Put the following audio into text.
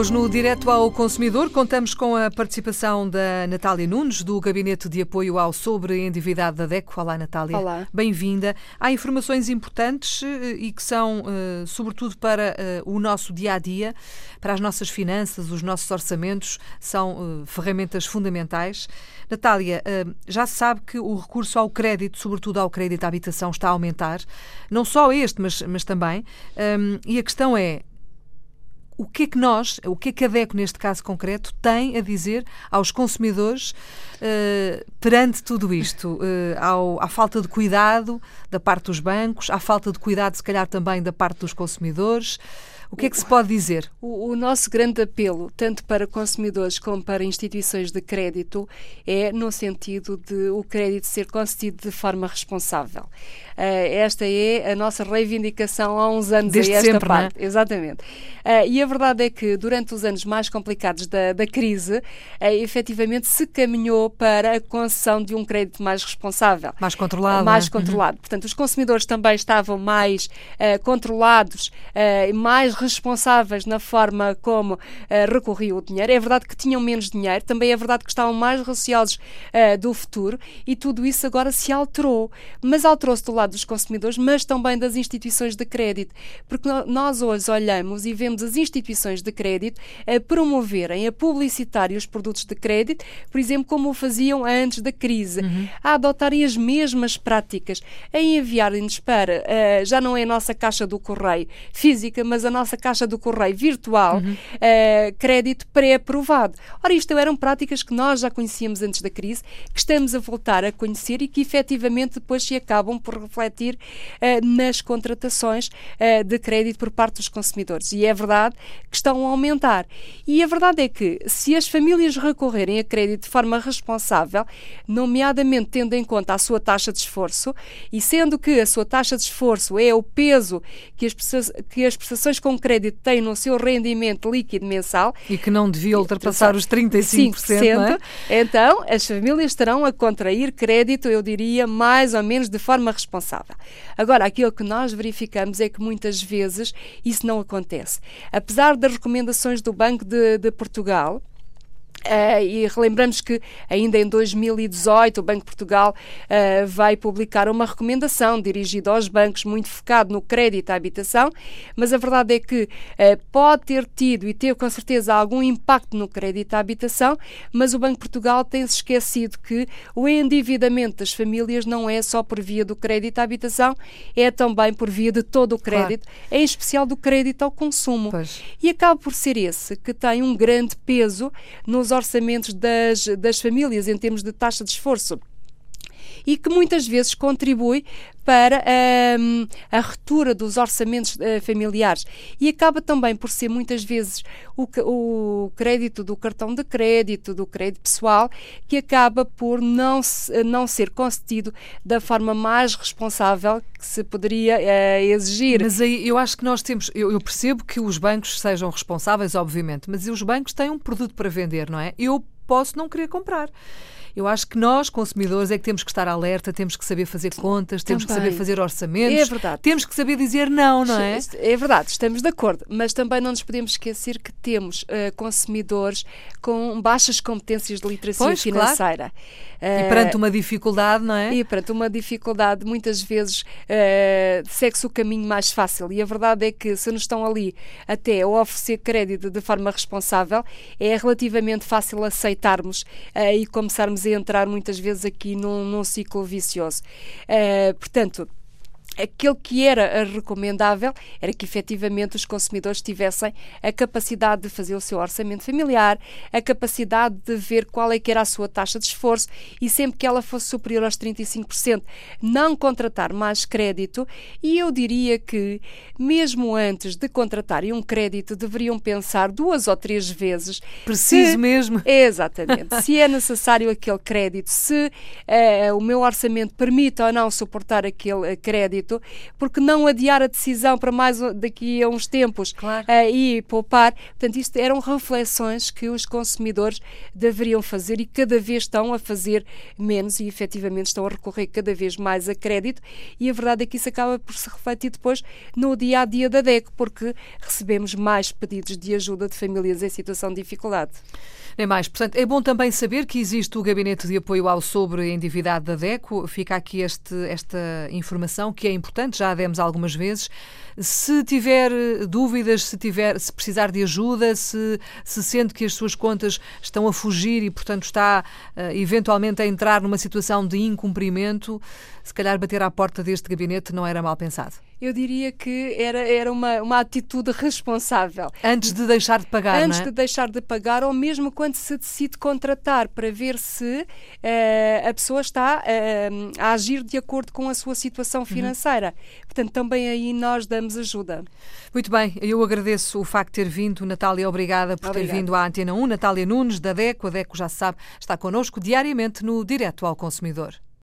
Hoje no Direto ao Consumidor contamos com a participação da Natália Nunes, do Gabinete de Apoio ao Sobreendividado da DECO. Olá, Natália. Olá. Bem-vinda. Há informações importantes eh, e que são, eh, sobretudo, para eh, o nosso dia a dia, para as nossas finanças, os nossos orçamentos, são ferramentas fundamentais. Natália, já se sabe que o recurso ao crédito, sobretudo ao crédito à habitação, está a aumentar. Não só este, mas, mas também. E a questão é: o que é que nós, o que é que a DECO, neste caso concreto, tem a dizer aos consumidores uh, perante tudo isto? Uh, ao, à falta de cuidado da parte dos bancos, à falta de cuidado, se calhar, também da parte dos consumidores. O que é que se pode dizer? O, o, nosso grande apelo, tanto para consumidores como para instituições de crédito, é no sentido de o crédito ser concedido de forma responsável. Uh, esta é a nossa reivindicação há uns anos Desde a esta sempre, parte. É? Exatamente. Uh, e a verdade é que durante os anos mais complicados da, da crise, uh, efetivamente se caminhou para a concessão de um crédito mais responsável. Mais controlado. Mais né? controlado. Uhum. Portanto, os consumidores também estavam mais controlados, mais responsáveis na forma como uh, recorriam o dinheiro. É verdade que tinham menos dinheiro, também é verdade que estavam mais receosos uh, do futuro e tudo isso agora se alterou. Mas alterou-se do lado dos consumidores, mas também das instituições de crédito. Porque nós hoje olhamos e vemos as instituições de crédito a promoverem, a publicitarem os produtos de crédito, por exemplo, como o faziam antes da crise, uhum. a adotarem as mesmas práticas, a enviarem-nos para, uh, já não é a nossa caixa do correio física, mas a nossa nossa caixa do correio virtual uhum. uh, crédito pré-aprovado. Ora, isto eram práticas que nós já conhecíamos antes da crise, que estamos a voltar a conhecer e que efetivamente depois se acabam por refletir uh, nas contratações uh, de crédito por parte dos consumidores. E é verdade que estão a aumentar. E a verdade é que se as famílias recorrerem a crédito de forma responsável, nomeadamente tendo em conta a sua taxa de esforço, e sendo que a sua taxa de esforço é o peso que as, que as prestações com crédito tem no seu rendimento líquido mensal. E que não devia ultrapassar os 35%. 5%, é? Então, as famílias terão a contrair crédito, eu diria, mais ou menos de forma responsável. Agora, aquilo que nós verificamos é que muitas vezes isso não acontece. Apesar das recomendações do Banco de, de Portugal, Uh, e relembramos que ainda em 2018 o Banco de Portugal uh, vai publicar uma recomendação dirigida aos bancos muito focado no crédito à habitação, mas a verdade é que uh, pode ter tido e ter com certeza algum impacto no crédito à habitação, mas o Banco de Portugal tem-se esquecido que o endividamento das famílias não é só por via do crédito à habitação, é também por via de todo o crédito, claro. em especial do crédito ao consumo. Pois. E acaba por ser esse que tem um grande peso nos orçamentos das, das famílias em termos de taxa de esforço e que muitas vezes contribui para um, a retura dos orçamentos uh, familiares e acaba também por ser muitas vezes o, o, crédito do cartão de crédito, do crédito pessoal, que acaba por não, não ser concedido da forma mais responsável que se poderia uh, exigir. Mas aí eu acho que nós temos, eu, eu percebo que os bancos sejam responsáveis, obviamente, mas os bancos têm um produto para vender, não é? Eu posso não querer comprar. Eu acho que nós, consumidores, é que temos que estar alerta, temos que saber fazer contas, temos também. que saber fazer orçamentos. É verdade. Temos que saber dizer não, não é? É verdade, estamos de acordo. Mas também não nos podemos esquecer que temos uh, consumidores com baixas competências de literacia pois, financeira. Claro. Uh, e perante uma dificuldade, não é? E perante uma dificuldade, muitas vezes uh, segue-se o caminho mais fácil. E a verdade é que se nos estão ali até a oferecer crédito de forma responsável, é relativamente fácil aceitarmos e começarmos a entrar muitas vezes aqui num, num ciclo vicioso. Uh, portanto, aquilo que era recomendável era que efetivamente os consumidores tivessem a capacidade de fazer o seu orçamento familiar, a capacidade de ver qual é que era a sua taxa de esforço e sempre que ela fosse superior aos 35%, não contratar mais crédito. E eu diria que mesmo antes de contratarem um crédito deveriam pensar duas ou três vezes preciso se, mesmo. Exatamente. Se é necessário aquele crédito se uh, o meu orçamento permite ou não suportar aquele crédito crédito, porque não adiar a decisão para mais daqui a uns tempos claro. uh, e poupar. Portanto, isto eram reflexões que os consumidores deveriam fazer e cada vez estão a fazer menos e efetivamente estão a recorrer cada vez mais a crédito e a verdade é que isso acaba por se refletir depois no dia a dia da DECO, porque recebemos mais pedidos de ajuda de famílias em situação de dificuldade. Nem mais. Portanto, é bom também saber que existe o Gabinete de Apoio ao Sobreendividado da DECO. Fica aqui este, esta informação que é importante, já a demos algumas vezes. Se tiver dúvidas, se, tiver, se precisar de ajuda, se, se sente que as suas contas estão a fugir e, portanto, está uh, eventualmente a entrar numa situação de incumprimento, se calhar bater à porta deste gabinete não era mal pensado eu diria que era, era uma, uma atitude responsável. Antes de deixar de pagar, Antes é? de deixar de pagar, ou mesmo quando se decide contratar, para ver se uh, a pessoa está uh, a agir de acordo com a sua situação uhum. financeira. Uhum. Portanto, também aí nós damos ajuda. Muito bem, eu agradeço o facto de ter vindo. Natália, obrigada por ter vindo à Antena 1. Natália Nunes, da DECO. A DECO já se sabe, está connosco diariamente no Direto ao Consumidor.